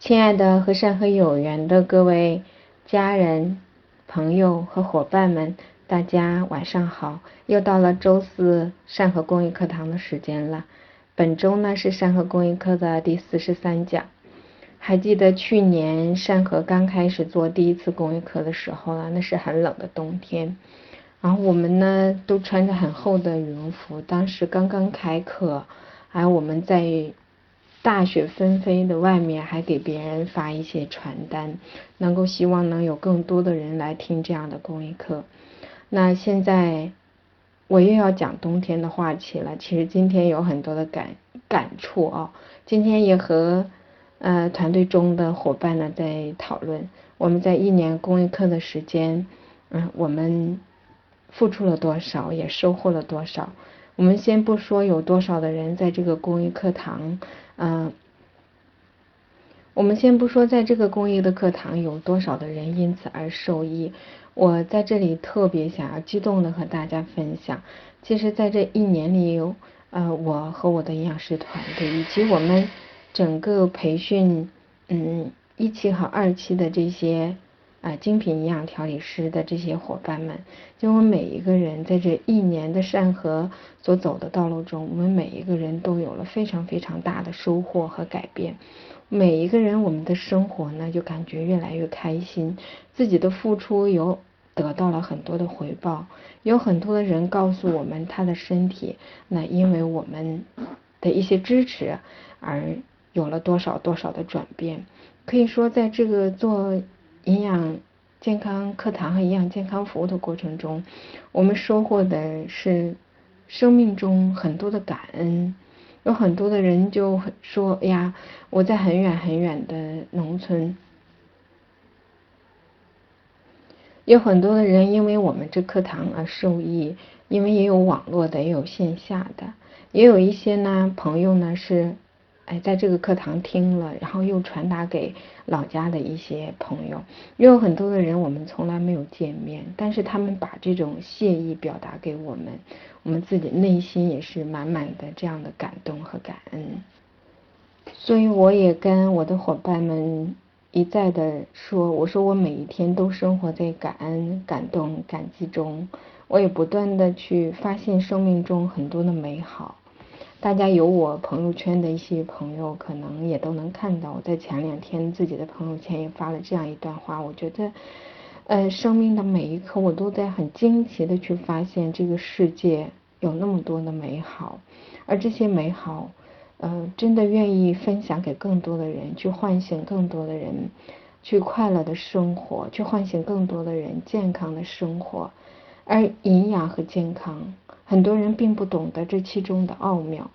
亲爱的和善和有缘的各位家人、朋友和伙伴们，大家晚上好！又到了周四善和公益课堂的时间了。本周呢是善和公益课的第四十三讲。还记得去年善和刚开始做第一次公益课的时候呢，那是很冷的冬天，然后我们呢都穿着很厚的羽绒服，当时刚刚开课，而我们在。大雪纷飞的外面，还给别人发一些传单，能够希望能有更多的人来听这样的公益课。那现在我又要讲冬天的话题了。其实今天有很多的感感触啊，今天也和呃团队中的伙伴呢在讨论，我们在一年公益课的时间，嗯，我们付出了多少，也收获了多少。我们先不说有多少的人在这个公益课堂。嗯，我们先不说在这个公益的课堂有多少的人因此而受益，我在这里特别想要激动的和大家分享，其实在这一年里有呃我和我的营养师团队以及我们整个培训嗯一期和二期的这些。啊，精品营养调理师的这些伙伴们，就我们每一个人在这一年的善和所走的道路中，我们每一个人都有了非常非常大的收获和改变。每一个人，我们的生活呢，就感觉越来越开心，自己的付出有得到了很多的回报。有很多的人告诉我们，他的身体那因为我们的一些支持而有了多少多少的转变。可以说，在这个做。营养健康课堂和营养健康服务的过程中，我们收获的是生命中很多的感恩。有很多的人就说：“哎呀，我在很远很远的农村。”有很多的人因为我们这课堂而受益，因为也有网络的，也有线下的，也有一些呢朋友呢是。哎，在这个课堂听了，然后又传达给老家的一些朋友，也有很多的人我们从来没有见面，但是他们把这种谢意表达给我们，我们自己内心也是满满的这样的感动和感恩。所以我也跟我的伙伴们一再的说，我说我每一天都生活在感恩、感动、感激中，我也不断的去发现生命中很多的美好。大家有我朋友圈的一些朋友，可能也都能看到，我在前两天自己的朋友圈也发了这样一段话。我觉得，呃，生命的每一刻，我都在很惊奇的去发现这个世界有那么多的美好，而这些美好，呃，真的愿意分享给更多的人，去唤醒更多的人，去快乐的生活，去唤醒更多的人健康的生活，而营养和健康。很多人并不懂得这其中的奥妙，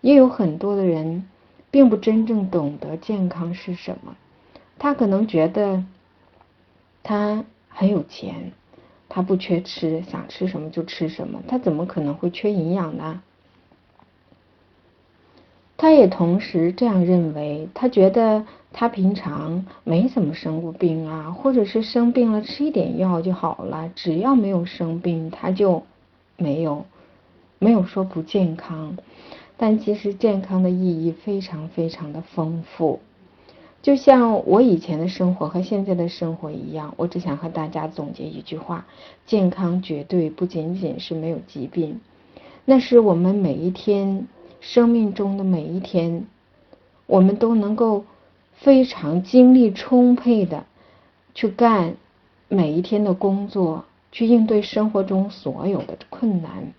也有很多的人并不真正懂得健康是什么。他可能觉得他很有钱，他不缺吃，想吃什么就吃什么，他怎么可能会缺营养呢？他也同时这样认为，他觉得他平常没怎么生过病啊，或者是生病了吃一点药就好了，只要没有生病，他就没有。没有说不健康，但其实健康的意义非常非常的丰富。就像我以前的生活和现在的生活一样，我只想和大家总结一句话：健康绝对不仅仅是没有疾病，那是我们每一天生命中的每一天，我们都能够非常精力充沛的去干每一天的工作，去应对生活中所有的困难。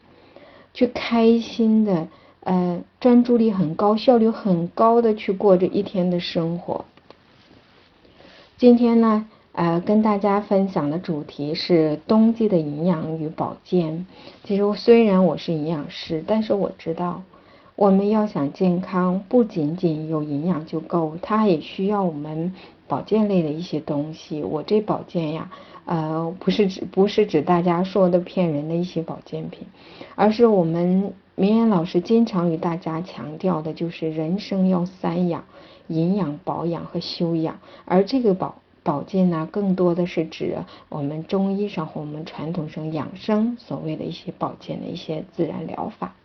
去开心的，呃，专注力很高、效率很高的去过这一天的生活。今天呢，呃，跟大家分享的主题是冬季的营养与保健。其实虽然我是营养师，但是我知道，我们要想健康，不仅仅有营养就够，它也需要我们保健类的一些东西。我这保健呀。呃，不是指不是指大家说的骗人的一些保健品，而是我们明眼老师经常与大家强调的，就是人生要三养：营养、保养和修养。而这个保保健呢，更多的是指我们中医上和我们传统上养生所谓的一些保健的一些自然疗法。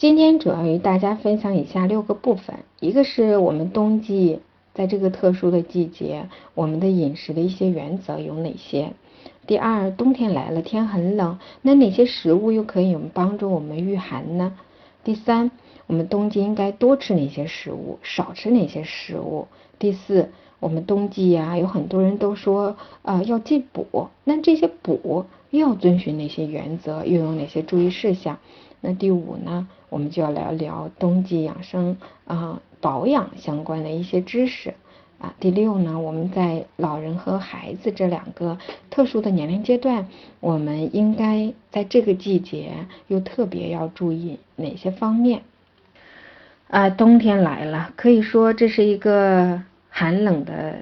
今天主要与大家分享以下六个部分，一个是我们冬季在这个特殊的季节，我们的饮食的一些原则有哪些？第二，冬天来了，天很冷，那哪些食物又可以帮助我们御寒呢？第三，我们冬季应该多吃哪些食物，少吃哪些食物？第四，我们冬季呀，有很多人都说啊要进补，那这些补又要遵循哪些原则，又有哪些注意事项？那第五呢，我们就要聊聊冬季养生啊保养相关的一些知识啊。第六呢，我们在老人和孩子这两个特殊的年龄阶段，我们应该在这个季节又特别要注意哪些方面？啊，冬天来了，可以说这是一个寒冷的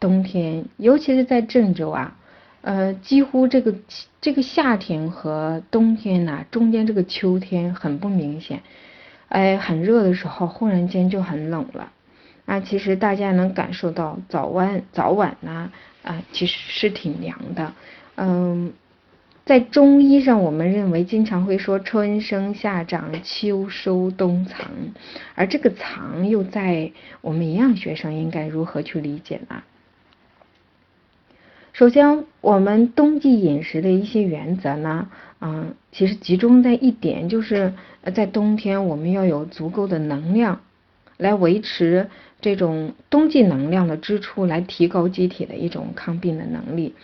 冬天，尤其是在郑州啊。呃，几乎这个这个夏天和冬天呐，中间这个秋天很不明显。哎，很热的时候，忽然间就很冷了。啊，其实大家能感受到早晚早晚呢，啊，其实是挺凉的。嗯，在中医上，我们认为经常会说春生夏长秋收冬藏，而这个藏又在我们营养学上应该如何去理解呢？首先，我们冬季饮食的一些原则呢，嗯，其实集中在一点，就是在冬天我们要有足够的能量，来维持这种冬季能量的支出，来提高机体的一种抗病的能力。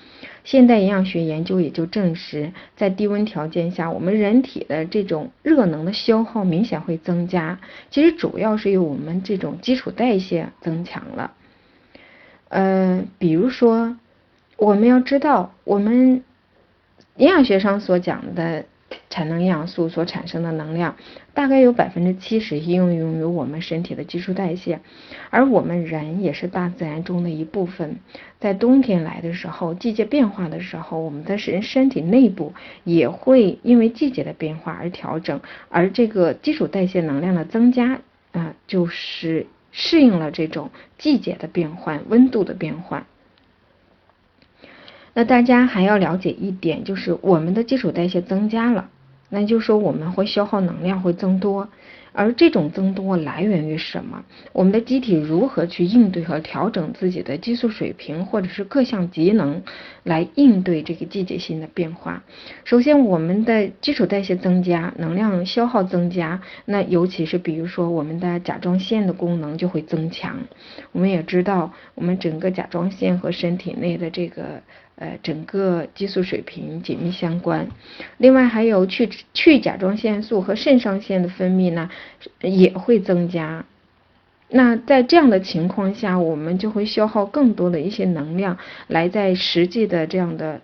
现代营养学研究也就证实，在低温条件下，我们人体的这种热能的消耗明显会增加。其实主要是由我们这种基础代谢增强了。呃，比如说。我们要知道，我们营养学上所讲的产能营养素所产生的能量，大概有百分之七十应用于我们身体的基础代谢，而我们人也是大自然中的一部分。在冬天来的时候，季节变化的时候，我们的人身体内部也会因为季节的变化而调整，而这个基础代谢能量的增加啊，就是适应了这种季节的变换、温度的变换。那大家还要了解一点，就是我们的基础代谢增加了，那就说我们会消耗能量会增多，而这种增多来源于什么？我们的机体如何去应对和调整自己的激素水平，或者是各项机能来应对这个季节性的变化？首先，我们的基础代谢增加，能量消耗增加，那尤其是比如说我们的甲状腺的功能就会增强。我们也知道，我们整个甲状腺和身体内的这个。呃，整个激素水平紧密相关。另外，还有去去甲状腺素和肾上腺的分泌呢，也会增加。那在这样的情况下，我们就会消耗更多的一些能量，来在实际的这样的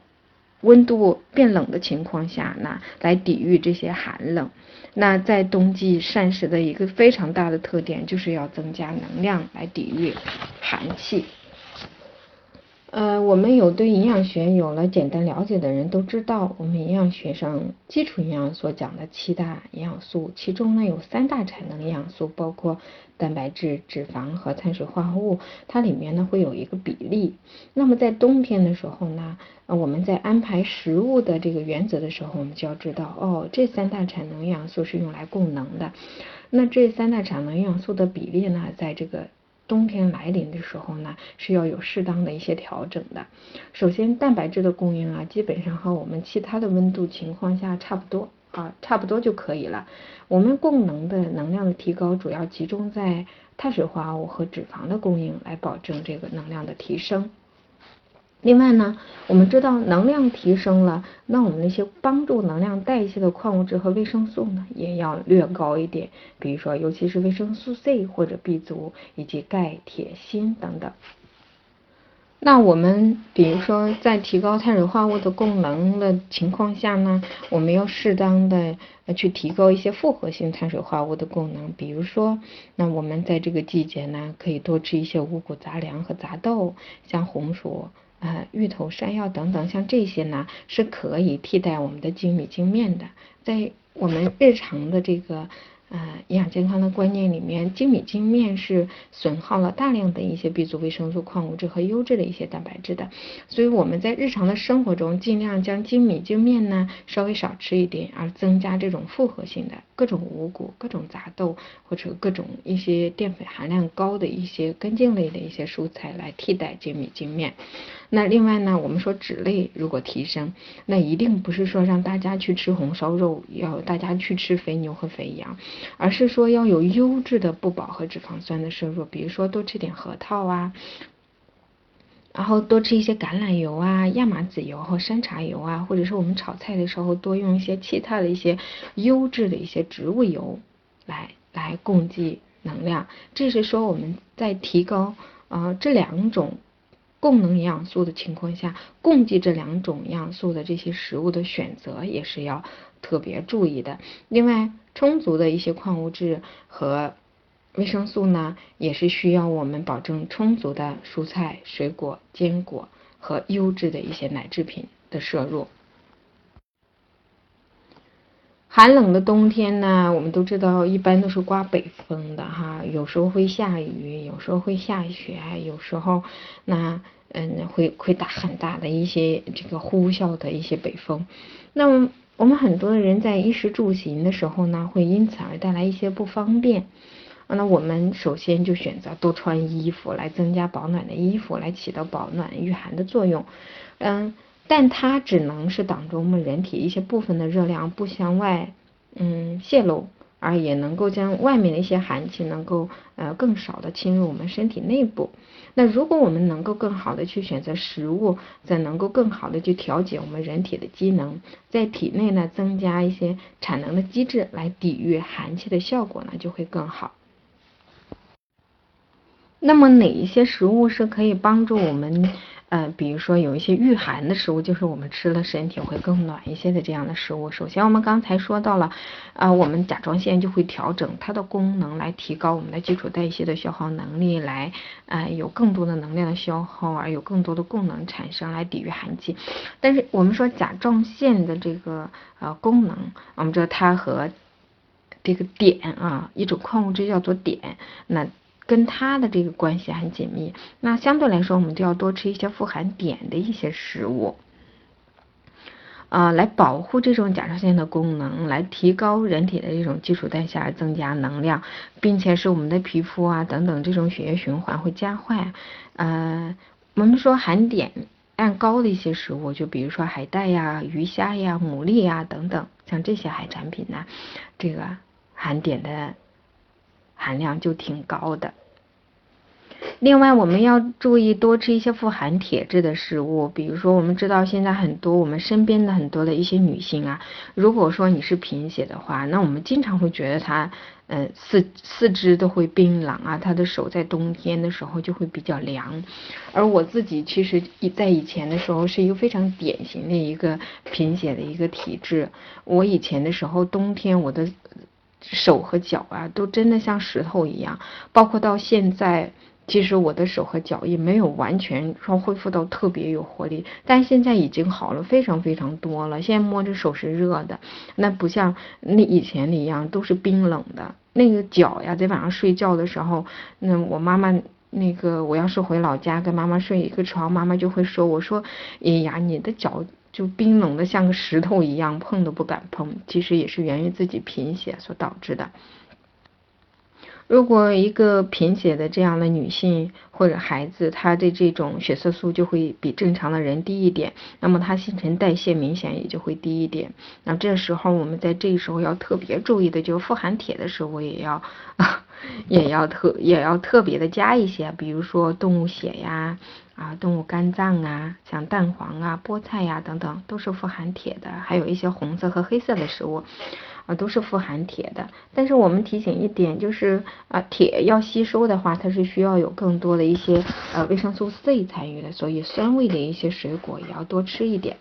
温度变冷的情况下呢，来抵御这些寒冷。那在冬季膳食的一个非常大的特点，就是要增加能量来抵御寒气。呃，我们有对营养学有了简单了解的人都知道，我们营养学上基础营养所讲的七大营养素，其中呢有三大产能营养素，包括蛋白质、脂肪和碳水化合物，它里面呢会有一个比例。那么在冬天的时候呢，呃，我们在安排食物的这个原则的时候，我们就要知道，哦，这三大产能营养素是用来供能的。那这三大产能营养素的比例呢，在这个。冬天来临的时候呢，是要有适当的一些调整的。首先，蛋白质的供应啊，基本上和我们其他的温度情况下差不多啊，差不多就可以了。我们供能的能量的提高，主要集中在碳水化合物和脂肪的供应，来保证这个能量的提升。另外呢，我们知道能量提升了，那我们那些帮助能量代谢的矿物质和维生素呢，也要略高一点。比如说，尤其是维生素 C 或者 B 族，以及钙、铁、锌等等。那我们比如说在提高碳水化合物的供能的情况下呢，我们要适当的去提高一些复合性碳水化合物的供能。比如说，那我们在这个季节呢，可以多吃一些五谷杂粮和杂豆，像红薯。呃，芋头、山药等等，像这些呢，是可以替代我们的精米精面的。在我们日常的这个呃，营养健康的观念里面，精米精面是损耗了大量的一些 B 族维生素、矿物质和优质的一些蛋白质的，所以我们在日常的生活中，尽量将精米精面呢稍微少吃一点，而增加这种复合性的各种五谷、各种杂豆或者各种一些淀粉含量高的一些根茎类的一些蔬菜来替代精米精面。那另外呢，我们说脂类如果提升，那一定不是说让大家去吃红烧肉，要大家去吃肥牛和肥羊。而是说要有优质的不饱和脂肪酸的摄入，比如说多吃点核桃啊，然后多吃一些橄榄油啊、亚麻籽油和山茶油啊，或者是我们炒菜的时候多用一些其他的一些优质的一些植物油来来供给能量。这是说我们在提高啊这两种供能营养素的情况下，供给这两种营养素的这些食物的选择也是要特别注意的。另外。充足的一些矿物质和维生素呢，也是需要我们保证充足的蔬菜、水果、坚果和优质的一些奶制品的摄入。寒冷的冬天呢，我们都知道一般都是刮北风的哈，有时候会下雨，有时候会下雪，有时候那嗯会会打很大的一些这个呼啸的一些北风，那么。我们很多的人在衣食住行的时候呢，会因此而带来一些不方便。那我们首先就选择多穿衣服，来增加保暖的衣服，来起到保暖御寒的作用。嗯，但它只能是挡住我们人体一些部分的热量不向外嗯泄露。而也能够将外面的一些寒气能够呃更少的侵入我们身体内部。那如果我们能够更好的去选择食物，再能够更好的去调节我们人体的机能，在体内呢增加一些产能的机制来抵御寒气的效果呢就会更好。那么哪一些食物是可以帮助我们？嗯，比如说有一些御寒的食物，就是我们吃了身体会更暖一些的这样的食物。首先，我们刚才说到了，啊，我们甲状腺就会调整它的功能，来提高我们的基础代谢的消耗能力，来，啊，有更多的能量的消耗，而有更多的功能产生来抵御寒气。但是我们说甲状腺的这个呃功能，我们知道它和这个碘啊，一种矿物质叫做碘，那。跟它的这个关系很紧密，那相对来说，我们就要多吃一些富含碘的一些食物，啊，来保护这种甲状腺的功能，来提高人体的这种基础代谢，增加能量，并且使我们的皮肤啊等等这种血液循环会加快。呃，我们说含碘量高的一些食物，就比如说海带呀、鱼虾呀、牡蛎呀等等，像这些海产品呢，这个含碘的含量就挺高的。另外，我们要注意多吃一些富含铁质的食物，比如说，我们知道现在很多我们身边的很多的一些女性啊，如果说你是贫血的话，那我们经常会觉得她，呃，四四肢都会冰冷啊，她的手在冬天的时候就会比较凉。而我自己其实在以前的时候是一个非常典型的一个贫血的一个体质，我以前的时候冬天我的手和脚啊都真的像石头一样，包括到现在。其实我的手和脚也没有完全说恢复到特别有活力，但现在已经好了非常非常多了。现在摸着手是热的，那不像那以前一样都是冰冷的。那个脚呀，在晚上睡觉的时候，那我妈妈那个我要是回老家跟妈妈睡一个床，妈妈就会说我说，哎呀，你的脚就冰冷的像个石头一样，碰都不敢碰。其实也是源于自己贫血所导致的。如果一个贫血的这样的女性或者孩子，她的这种血色素就会比正常的人低一点，那么她新陈代谢明显也就会低一点。那这时候我们在这时候要特别注意的，就是富含铁的食物也要 也要特也要特别的加一些，比如说动物血呀，啊动物肝脏啊，像蛋黄啊、菠菜呀等等，都是富含铁的，还有一些红色和黑色的食物。啊，都是富含铁的，但是我们提醒一点，就是啊，铁要吸收的话，它是需要有更多的一些呃维生素 C 参与的，所以酸味的一些水果也要多吃一点。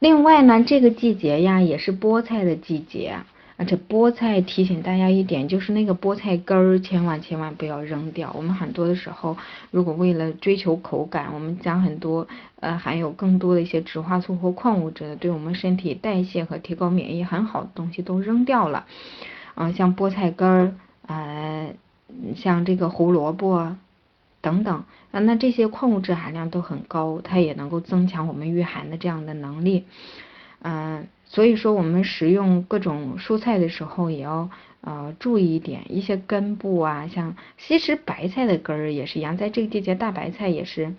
另外呢，这个季节呀，也是菠菜的季节。而且菠菜提醒大家一点，就是那个菠菜根儿千万千万不要扔掉。我们很多的时候，如果为了追求口感，我们将很多呃含有更多的一些植化素或矿物质的，对我们身体代谢和提高免疫很好的东西都扔掉了。啊，像菠菜根儿，呃，像这个胡萝卜等等啊，那这些矿物质含量都很高，它也能够增强我们御寒的这样的能力。嗯，所以说我们食用各种蔬菜的时候也要呃注意一点，一些根部啊，像其实白菜的根儿也是一样，在这个季节大白菜也是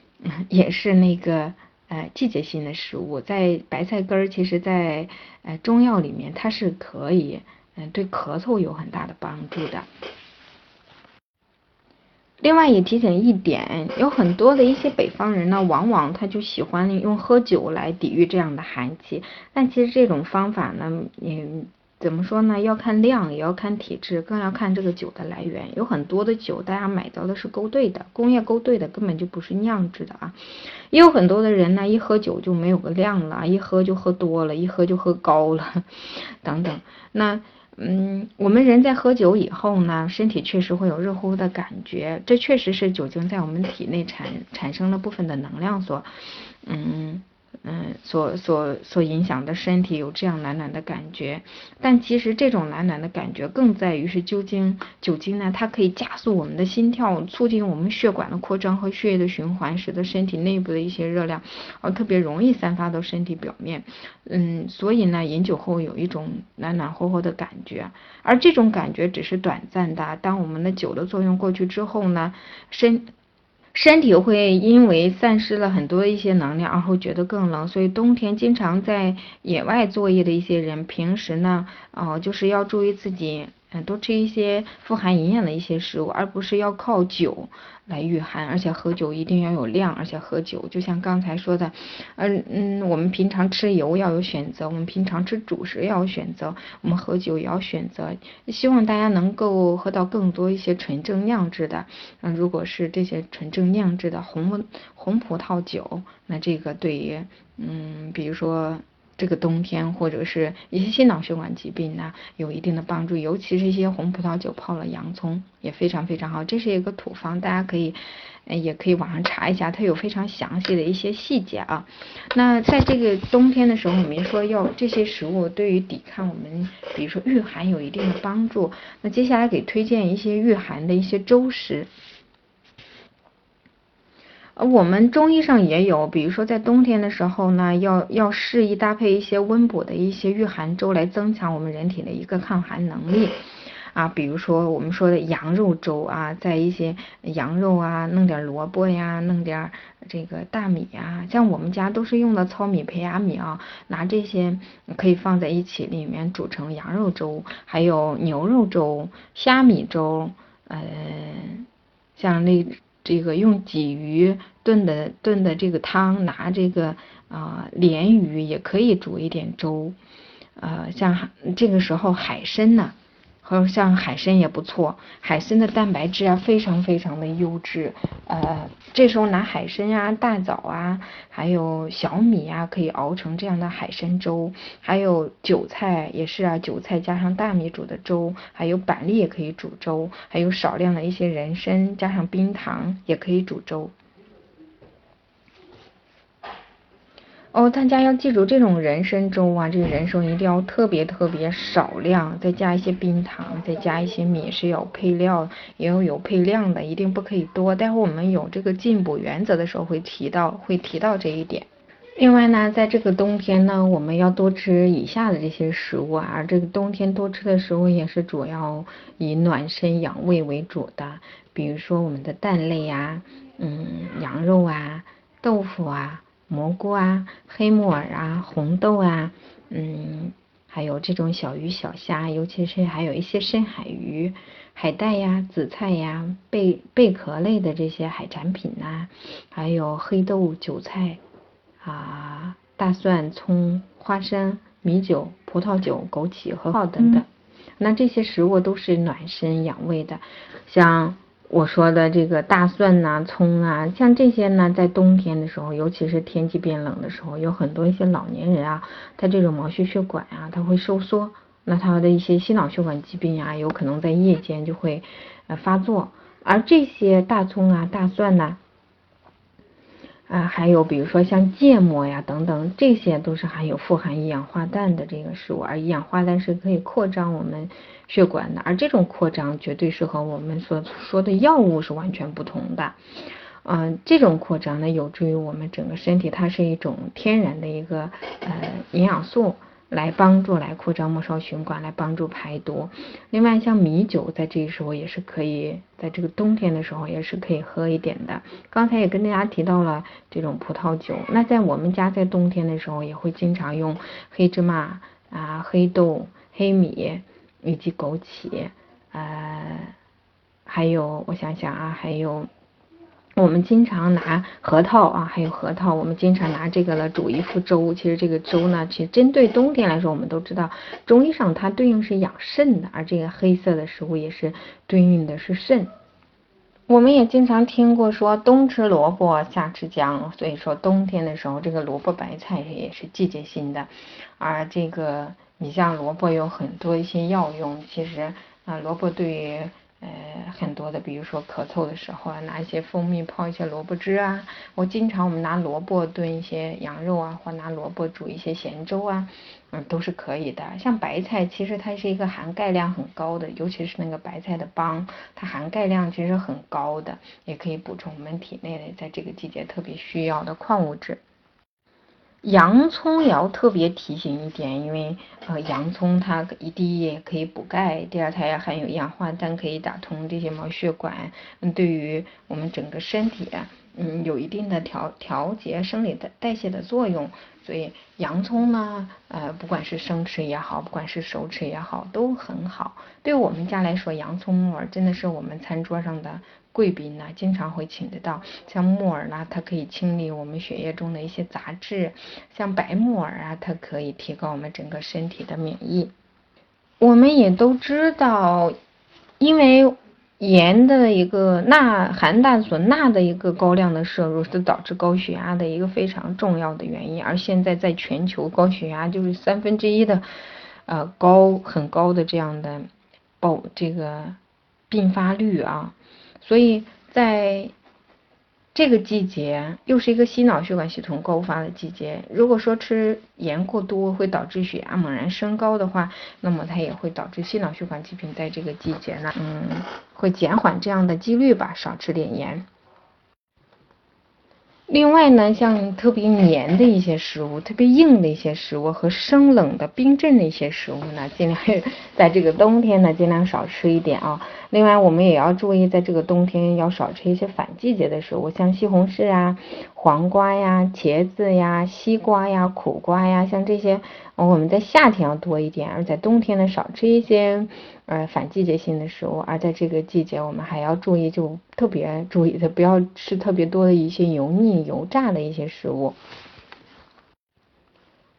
也是那个呃季节性的食物，在白菜根儿其实，在呃中药里面它是可以嗯对咳嗽有很大的帮助的。另外也提醒一点，有很多的一些北方人呢，往往他就喜欢用喝酒来抵御这样的寒气。但其实这种方法呢，也怎么说呢？要看量，也要看体质，更要看这个酒的来源。有很多的酒，大家买到的是勾兑的，工业勾兑的，根本就不是酿制的啊。也有很多的人呢，一喝酒就没有个量了，一喝就喝多了，一喝就喝高了，等等。那。嗯，我们人在喝酒以后呢，身体确实会有热乎乎的感觉，这确实是酒精在我们体内产产生了部分的能量所，嗯。嗯，所所所影响的身体有这样暖暖的感觉，但其实这种暖暖的感觉更在于是酒精，酒精呢，它可以加速我们的心跳，促进我们血管的扩张和血液的循环，使得身体内部的一些热量，呃，特别容易散发到身体表面。嗯，所以呢，饮酒后有一种暖暖和和的感觉，而这种感觉只是短暂的，当我们的酒的作用过去之后呢，身。身体会因为散失了很多一些能量而会觉得更冷，所以冬天经常在野外作业的一些人，平时呢，哦，就是要注意自己。嗯，多吃一些富含营养的一些食物，而不是要靠酒来御寒。而且喝酒一定要有量，而且喝酒就像刚才说的，嗯嗯，我们平常吃油要有选择，我们平常吃主食要有选择，我们喝酒也要选择。希望大家能够喝到更多一些纯正酿制的。嗯，如果是这些纯正酿制的红红葡萄酒，那这个对于嗯，比如说。这个冬天或者是一些心脑血管疾病呢，有一定的帮助，尤其是一些红葡萄酒泡了洋葱也非常非常好。这是一个土方，大家可以，也可以网上查一下，它有非常详细的一些细节啊。那在这个冬天的时候，我们说要这些食物对于抵抗我们，比如说御寒有一定的帮助。那接下来给推荐一些御寒的一些粥食。我们中医上也有，比如说在冬天的时候呢，要要适宜搭配一些温补的一些御寒粥，来增强我们人体的一个抗寒能力啊。比如说我们说的羊肉粥啊，在一些羊肉啊，弄点萝卜呀，弄点这个大米呀，像我们家都是用的糙米、胚芽米啊，拿这些可以放在一起里面煮成羊肉粥，还有牛肉粥、虾米粥，呃，像那。这个用鲫鱼炖的炖的这个汤，拿这个啊鲢鱼也可以煮一点粥，呃，像这个时候海参呢。还有像海参也不错，海参的蛋白质啊非常非常的优质，呃，这时候拿海参啊、大枣啊，还有小米啊，可以熬成这样的海参粥，还有韭菜也是啊，韭菜加上大米煮的粥，还有板栗也可以煮粥，还有少量的一些人参加上冰糖也可以煮粥。哦，大家要记住，这种人参粥啊，这个人参一定要特别特别少量，再加一些冰糖，再加一些米，是有配料，也要有配量的，一定不可以多。待会我们有这个进补原则的时候会提到，会提到这一点。另外呢，在这个冬天呢，我们要多吃以下的这些食物啊，这个冬天多吃的食物也是主要以暖身养胃为主的，比如说我们的蛋类呀，嗯，羊肉啊，豆腐啊。蘑菇啊，黑木耳啊，红豆啊，嗯，还有这种小鱼小虾，尤其是还有一些深海鱼、海带呀、紫菜呀、贝贝壳类的这些海产品呐，还有黑豆、韭菜啊、大蒜、葱、花生、米酒、葡萄酒、枸杞、和泡等等，那这些食物都是暖身养胃的，像。我说的这个大蒜呐、葱啊，像这些呢，在冬天的时候，尤其是天气变冷的时候，有很多一些老年人啊，他这种毛细血管啊，他会收缩，那他的一些心脑血管疾病啊，有可能在夜间就会呃发作。而这些大葱啊、大蒜呐，啊还有比如说像芥末呀等等，这些都是含有富含一氧化氮的这个食物，而一氧化氮是可以扩张我们血管的，而这种扩张绝对是和我们所说的药物是完全不同的。嗯，这种扩张呢，有助于我们整个身体，它是一种天然的一个呃营养素。来帮助来扩张末梢血管，来帮助排毒。另外，像米酒在这个时候也是可以，在这个冬天的时候也是可以喝一点的。刚才也跟大家提到了这种葡萄酒，那在我们家在冬天的时候也会经常用黑芝麻啊、黑豆、黑米以及枸杞，呃，还有我想想啊，还有。我们经常拿核桃啊，还有核桃，我们经常拿这个来煮一副粥。其实这个粥呢，其实针对冬天来说，我们都知道中医上它对应是养肾的，而这个黑色的食物也是对应的是肾。我们也经常听过说冬吃萝卜夏吃姜，所以说冬天的时候这个萝卜白菜也是季节性的。而这个你像萝卜有很多一些药用，其实啊萝卜对于。很多的，比如说咳嗽的时候啊，拿一些蜂蜜泡一些萝卜汁啊。我经常我们拿萝卜炖一些羊肉啊，或拿萝卜煮一些咸粥啊，嗯，都是可以的。像白菜，其实它是一个含钙量很高的，尤其是那个白菜的帮，它含钙量其实很高的，也可以补充我们体内的在这个季节特别需要的矿物质。洋葱也要特别提醒一点，因为呃洋葱它一第一也可以补钙，第二它也含有氧化氮，可以打通这些毛血管，嗯，对于我们整个身体嗯有一定的调调节生理的代谢的作用。所以洋葱呢，呃不管是生吃也好，不管是熟吃也好，都很好。对我们家来说，洋葱木耳真的是我们餐桌上的。贵宾呢，经常会请得到，像木耳呢，它可以清理我们血液中的一些杂质；像白木耳啊，它可以提高我们整个身体的免疫。我们也都知道，因为盐的一个钠含氮所钠的一个高量的摄入，是导致高血压的一个非常重要的原因。而现在在全球，高血压就是三分之一的呃高很高的这样的报这个并发率啊。所以在这个季节，又是一个心脑血管系统高发的季节。如果说吃盐过多会导致血压猛然升高的话，那么它也会导致心脑血管疾病在这个季节呢，嗯，会减缓这样的几率吧，少吃点盐。另外呢，像特别黏的一些食物、特别硬的一些食物和生冷的冰镇的一些食物呢，尽量 在这个冬天呢，尽量少吃一点啊。另外，我们也要注意，在这个冬天要少吃一些反季节的食物，像西红柿啊、黄瓜呀、茄子呀、西瓜呀、苦瓜呀，像这些，我们在夏天要多一点，而在冬天呢，少吃一些。呃，反季节性的食物，而在这个季节，我们还要注意，就特别注意的，不要吃特别多的一些油腻、油炸的一些食物。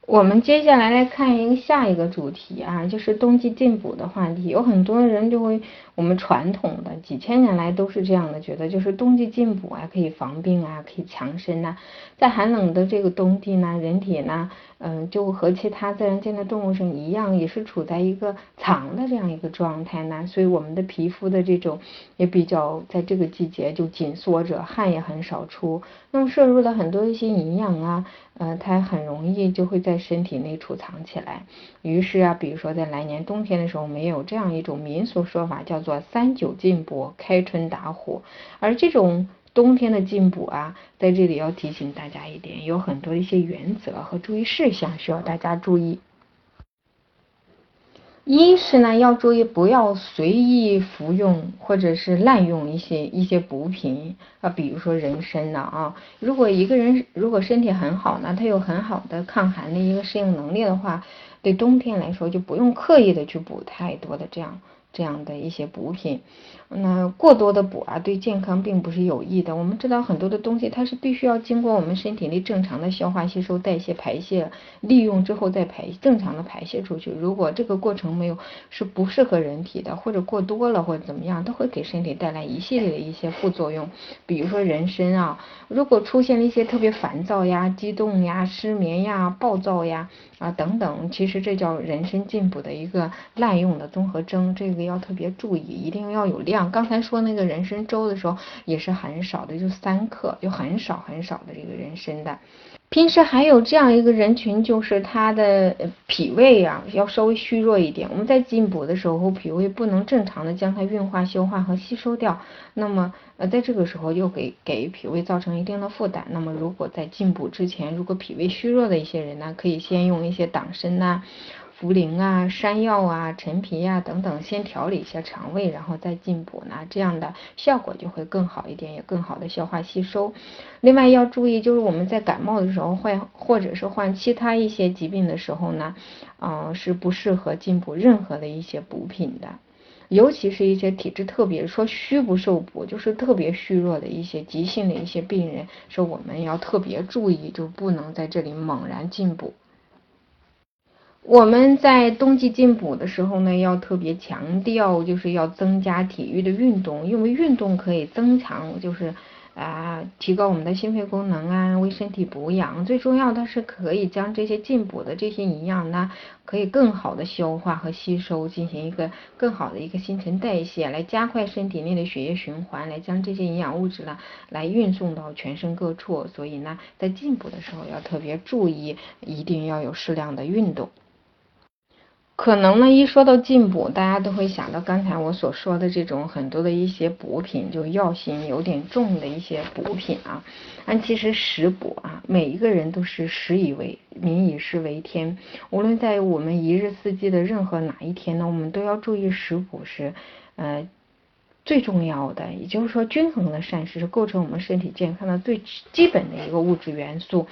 我们接下来来看一个下一个主题啊，就是冬季进补的话题。有很多人就会，我们传统的几千年来都是这样的，觉得就是冬季进补啊，可以防病啊，可以强身呐。在寒冷的这个冬季呢，人体呢。嗯，就和其他自然界的动物是一样，也是处在一个藏的这样一个状态呢，所以我们的皮肤的这种也比较在这个季节就紧缩着，汗也很少出，那么摄入了很多一些营养啊，呃，它很容易就会在身体内储藏起来。于是啊，比如说在来年冬天的时候，我们也有这样一种民俗说法，叫做三九进补，开春打虎，而这种。冬天的进补啊，在这里要提醒大家一点，有很多一些原则和注意事项需要大家注意。一是呢，要注意不要随意服用或者是滥用一些一些补品啊，比如说人参呢啊。如果一个人如果身体很好呢，他有很好的抗寒的一个适应能力的话，对冬天来说就不用刻意的去补太多的这样。这样的一些补品，那过多的补啊，对健康并不是有益的。我们知道很多的东西，它是必须要经过我们身体内正常的消化、吸收、代谢、排泄、利用之后再排正常的排泄出去。如果这个过程没有，是不适合人体的，或者过多了或者怎么样，都会给身体带来一系列的一些副作用。比如说人参啊，如果出现了一些特别烦躁呀、激动呀、失眠呀、暴躁呀啊等等，其实这叫人参进补的一个滥用的综合征。这个。要特别注意，一定要有量。刚才说那个人参粥的时候也是很少的，就三克，就很少很少的这个人参的。平时还有这样一个人群，就是他的脾胃啊要稍微虚弱一点。我们在进补的时候，脾胃不能正常的将它运化、消化和吸收掉，那么呃在这个时候又给给脾胃造成一定的负担。那么如果在进补之前，如果脾胃虚弱的一些人呢，可以先用一些党参呐。茯苓啊、山药啊、陈皮呀等等，先调理一下肠胃，然后再进补呢，这样的效果就会更好一点，也更好的消化吸收。另外要注意，就是我们在感冒的时候患或者是患其他一些疾病的时候呢，嗯，是不适合进补任何的一些补品的，尤其是一些体质特别说虚不受补，就是特别虚弱的一些急性的一些病人，是我们要特别注意，就不能在这里猛然进补。我们在冬季进补的时候呢，要特别强调，就是要增加体育的运动，因为运动可以增强，就是啊，提高我们的心肺功能啊，为身体补养。最重要的是可以将这些进补的这些营养呢，可以更好的消化和吸收，进行一个更好的一个新陈代谢，来加快身体内的血液循环，来将这些营养物质呢，来运送到全身各处。所以呢，在进补的时候要特别注意，一定要有适量的运动。可能呢，一说到进补，大家都会想到刚才我所说的这种很多的一些补品，就药性有点重的一些补品啊。但其实食补啊，每一个人都是食以为民以食为天。无论在我们一日四季的任何哪一天呢，我们都要注意食补是，呃。最重要的，也就是说，均衡的膳食是构成我们身体健康的最基本的一个物质元素。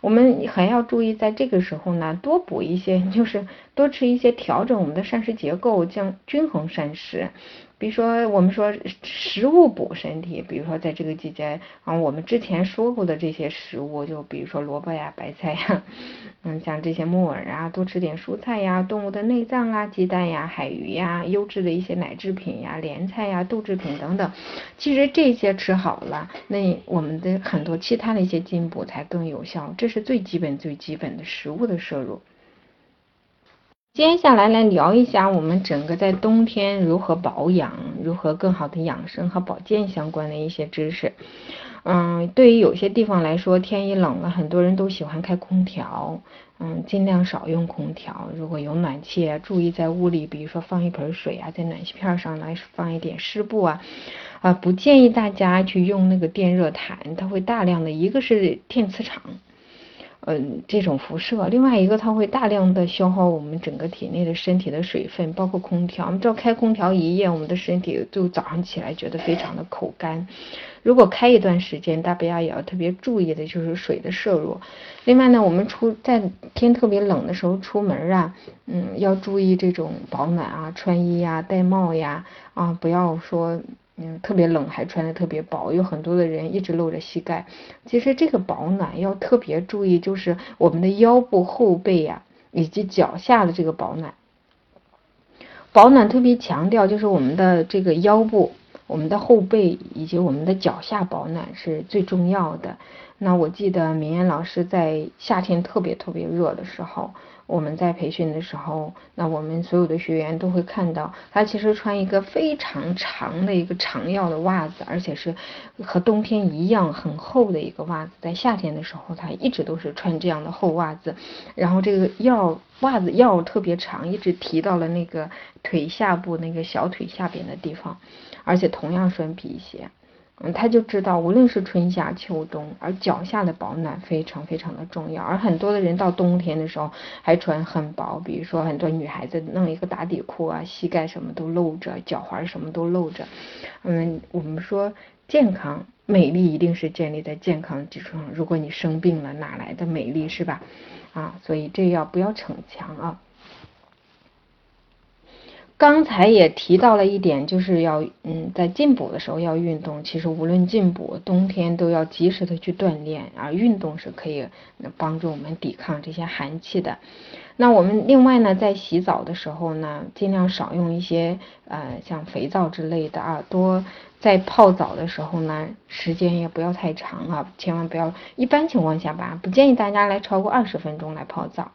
我们还要注意，在这个时候呢，多补一些，就是多吃一些，调整我们的膳食结构，将均衡膳食。比如说，我们说食物补身体，比如说在这个季节啊，我们之前说过的这些食物，就比如说萝卜呀、白菜呀，嗯，像这些木耳啊，多吃点蔬菜呀，动物的内脏啊，鸡蛋呀、海鱼呀，优质的一些奶制品呀、莲菜呀、豆制品等等。其实这些吃好了，那我们的很多其他的一些进补才更有效。这是最基本、最基本的食物的摄入。接下来来聊一下我们整个在冬天如何保养，如何更好的养生和保健相关的一些知识。嗯，对于有些地方来说，天一冷了，很多人都喜欢开空调。嗯，尽量少用空调。如果有暖气，注意在屋里，比如说放一盆水啊，在暖气片上来放一点湿布啊。啊，不建议大家去用那个电热毯，它会大量的一个是电磁场。嗯，这种辐射，另外一个它会大量的消耗我们整个体内的身体的水分，包括空调。我们知道开空调一夜，我们的身体就早上起来觉得非常的口干。如果开一段时间，大家也要特别注意的就是水的摄入。另外呢，我们出在天特别冷的时候出门啊，嗯，要注意这种保暖啊，穿衣呀，戴帽呀，啊，不要说。嗯，特别冷还穿的特别薄，有很多的人一直露着膝盖。其实这个保暖要特别注意，就是我们的腰部、后背呀，以及脚下的这个保暖。保暖特别强调，就是我们的这个腰部、我们的后背以及我们的脚下保暖是最重要的。那我记得明艳老师在夏天特别特别热的时候。我们在培训的时候，那我们所有的学员都会看到，他其实穿一个非常长的一个长腰的袜子，而且是和冬天一样很厚的一个袜子。在夏天的时候，他一直都是穿这样的厚袜子，然后这个腰袜子腰特别长，一直提到了那个腿下部那个小腿下边的地方，而且同样穿皮鞋。嗯，他就知道，无论是春夏秋冬，而脚下的保暖非常非常的重要。而很多的人到冬天的时候还穿很薄，比如说很多女孩子弄一个打底裤啊，膝盖什么都露着，脚踝什么都露着。嗯，我们说健康美丽一定是建立在健康基础上。如果你生病了，哪来的美丽是吧？啊，所以这要不要逞强啊？刚才也提到了一点，就是要嗯，在进补的时候要运动。其实无论进补，冬天都要及时的去锻炼，而运动是可以帮助我们抵抗这些寒气的。那我们另外呢，在洗澡的时候呢，尽量少用一些呃像肥皂之类的啊，多在泡澡的时候呢，时间也不要太长啊，千万不要。一般情况下吧，不建议大家来超过二十分钟来泡澡。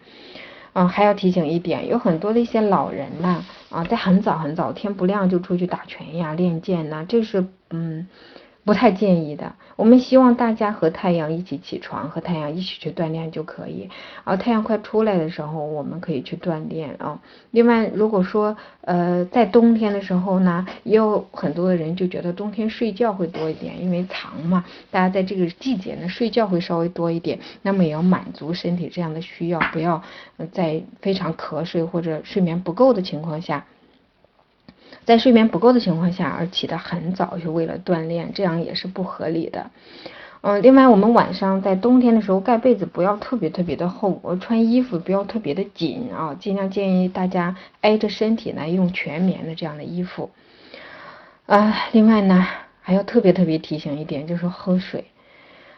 嗯，还要提醒一点，有很多的一些老人呐，啊，在很早很早天不亮就出去打拳呀、练剑呐，这是嗯。不太建议的。我们希望大家和太阳一起起床，和太阳一起去锻炼就可以。而太阳快出来的时候，我们可以去锻炼啊。另外，如果说呃在冬天的时候呢，也有很多的人就觉得冬天睡觉会多一点，因为长嘛，大家在这个季节呢睡觉会稍微多一点。那么也要满足身体这样的需要，不要在非常瞌睡或者睡眠不够的情况下。在睡眠不够的情况下而起得很早，就为了锻炼，这样也是不合理的。嗯，另外我们晚上在冬天的时候盖被子不要特别特别的厚，我穿衣服不要特别的紧啊，尽量建议大家挨着身体呢用全棉的这样的衣服。啊，另外呢还要特别特别提醒一点，就是喝水。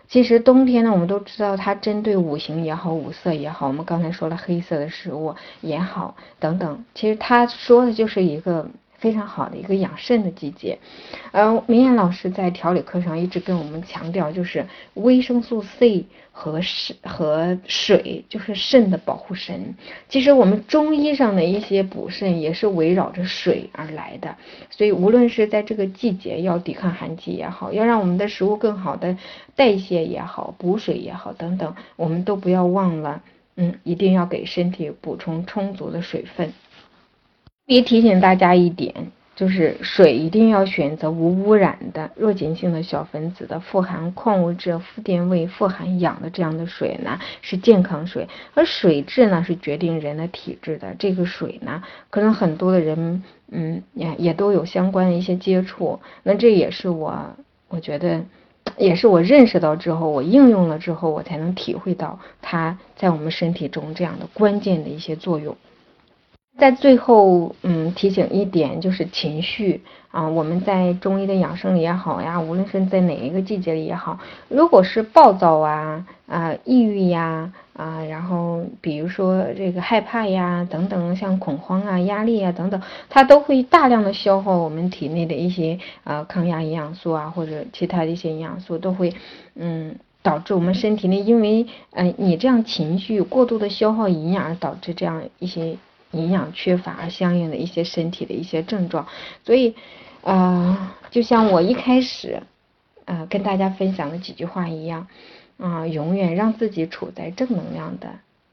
其实冬天呢，我们都知道它针对五行也好，五色也好，我们刚才说了黑色的食物也好等等，其实它说的就是一个。非常好的一个养肾的季节，呃，明艳老师在调理课上一直跟我们强调，就是维生素 C 和肾和水就是肾的保护神。其实我们中医上的一些补肾也是围绕着水而来的，所以无论是在这个季节要抵抗寒气也好，要让我们的食物更好的代谢也好，补水也好等等，我们都不要忘了，嗯，一定要给身体补充充足的水分。别提醒大家一点，就是水一定要选择无污染的弱碱性的小分子的、富含矿物质、富电位、富含氧的这样的水呢，是健康水。而水质呢，是决定人的体质的。这个水呢，可能很多的人，嗯，也也都有相关的一些接触。那这也是我，我觉得，也是我认识到之后，我应用了之后，我才能体会到它在我们身体中这样的关键的一些作用。在最后，嗯，提醒一点就是情绪啊，我们在中医的养生里也好呀，无论是在哪一个季节里也好，如果是暴躁啊啊，抑郁呀啊，然后比如说这个害怕呀等等，像恐慌啊、压力啊等等，它都会大量的消耗我们体内的一些啊抗压营养素啊，或者其他的一些营养素，都会嗯导致我们身体内因为嗯你这样情绪过度的消耗营养，导致这样一些。营养缺乏相应的一些身体的一些症状，所以，呃，就像我一开始，呃，跟大家分享的几句话一样，啊，永远让自己处在正能量的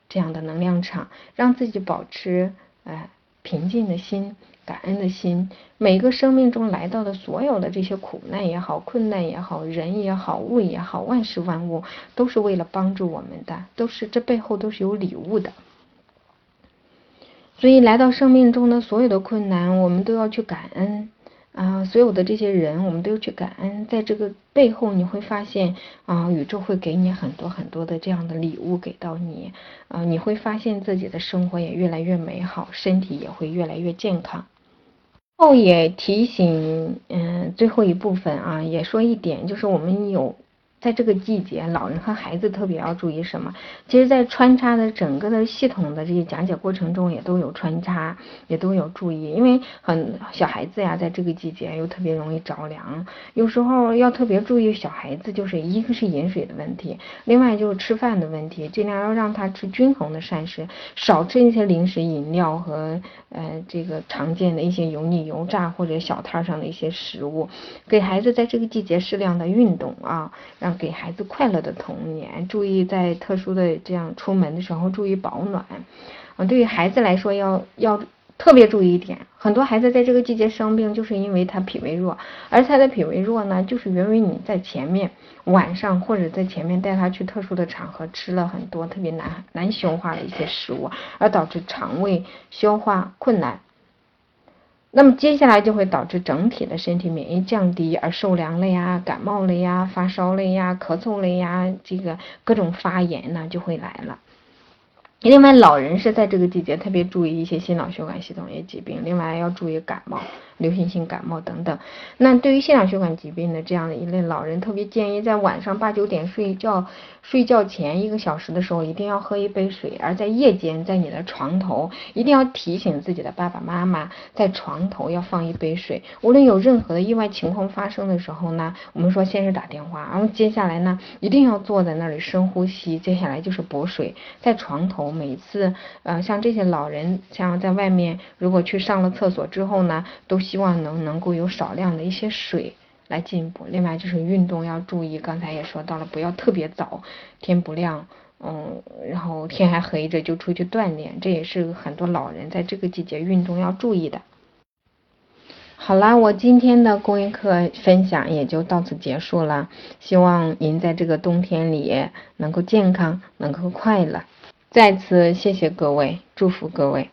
这样的能量场，让自己保持呃平静的心、感恩的心。每个生命中来到的所有的这些苦难也好、困难也好、人也好、物也好、万事万物，都是为了帮助我们的，都是这背后都是有礼物的。所以来到生命中的所有的困难，我们都要去感恩啊！所有的这些人，我们都要去感恩。在这个背后，你会发现啊，宇宙会给你很多很多的这样的礼物给到你啊！你会发现自己的生活也越来越美好，身体也会越来越健康。后也提醒，嗯，最后一部分啊，也说一点，就是我们有。在这个季节，老人和孩子特别要注意什么？其实，在穿插的整个的系统的这些讲解过程中，也都有穿插，也都有注意。因为很小孩子呀，在这个季节又特别容易着凉，有时候要特别注意小孩子，就是一个是饮水的问题，另外就是吃饭的问题，尽量要让他吃均衡的膳食，少吃一些零食、饮料和呃这个常见的一些油腻、油炸或者小摊上的一些食物，给孩子在这个季节适量的运动啊，给孩子快乐的童年，注意在特殊的这样出门的时候注意保暖。啊，对于孩子来说要要特别注意一点，很多孩子在这个季节生病，就是因为他脾胃弱，而他的脾胃弱呢，就是源于你在前面晚上或者在前面带他去特殊的场合吃了很多特别难难消化的一些食物，而导致肠胃消化困难。那么接下来就会导致整体的身体免疫降低，而受凉了呀、感冒了呀、发烧了呀、咳嗽了呀，这个各种发炎呢就会来了。另外，老人是在这个季节特别注意一些心脑血管系统一些疾病，另外要注意感冒流行性感冒等等。那对于心脑血管疾病的这样的一类老人，特别建议在晚上八九点睡觉睡觉前一个小时的时候，一定要喝一杯水；而在夜间，在你的床头一定要提醒自己的爸爸妈妈，在床头要放一杯水。无论有任何的意外情况发生的时候呢，我们说先是打电话，然后接下来呢，一定要坐在那里深呼吸，接下来就是补水。在床头，每次呃像这些老人，像在外面如果去上了厕所之后呢，都希望能能够有少量的一些水来进补。另外就是运动要注意，刚才也说到了，不要特别早，天不亮。嗯，然后天还黑着就出去锻炼，这也是很多老人在这个季节运动要注意的。好啦，我今天的公益课分享也就到此结束了，希望您在这个冬天里能够健康，能够快乐。再次谢谢各位，祝福各位。